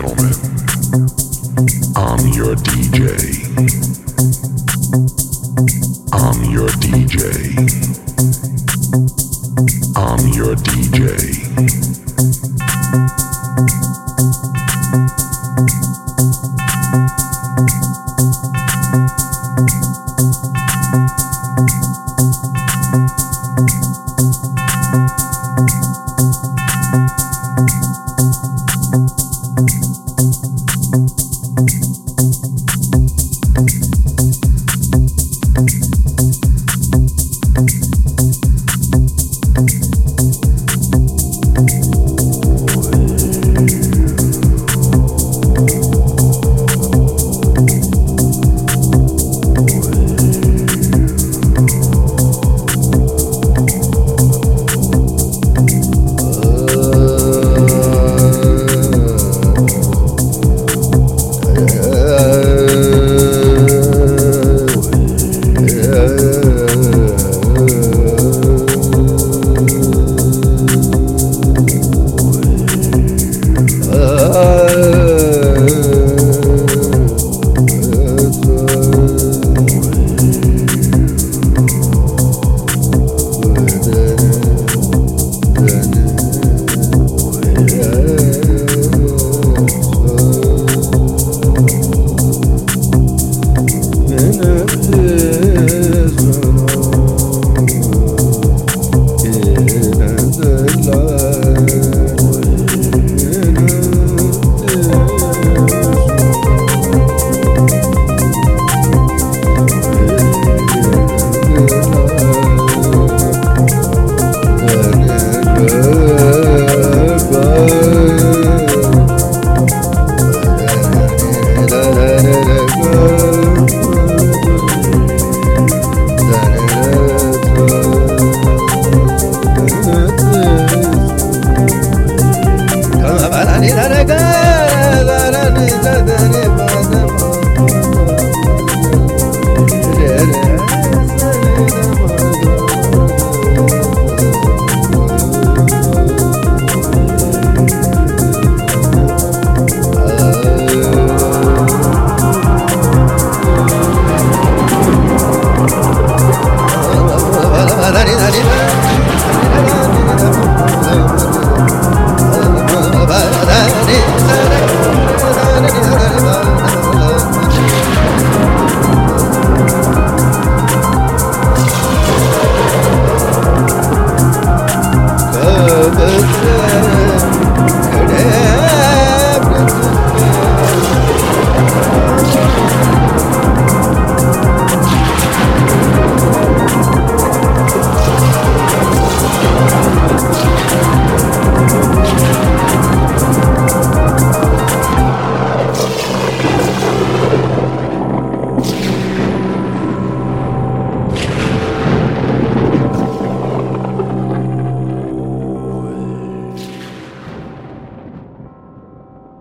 gentlemen, I'm your DJ. I'm your DJ. I'm your DJ. Yeah.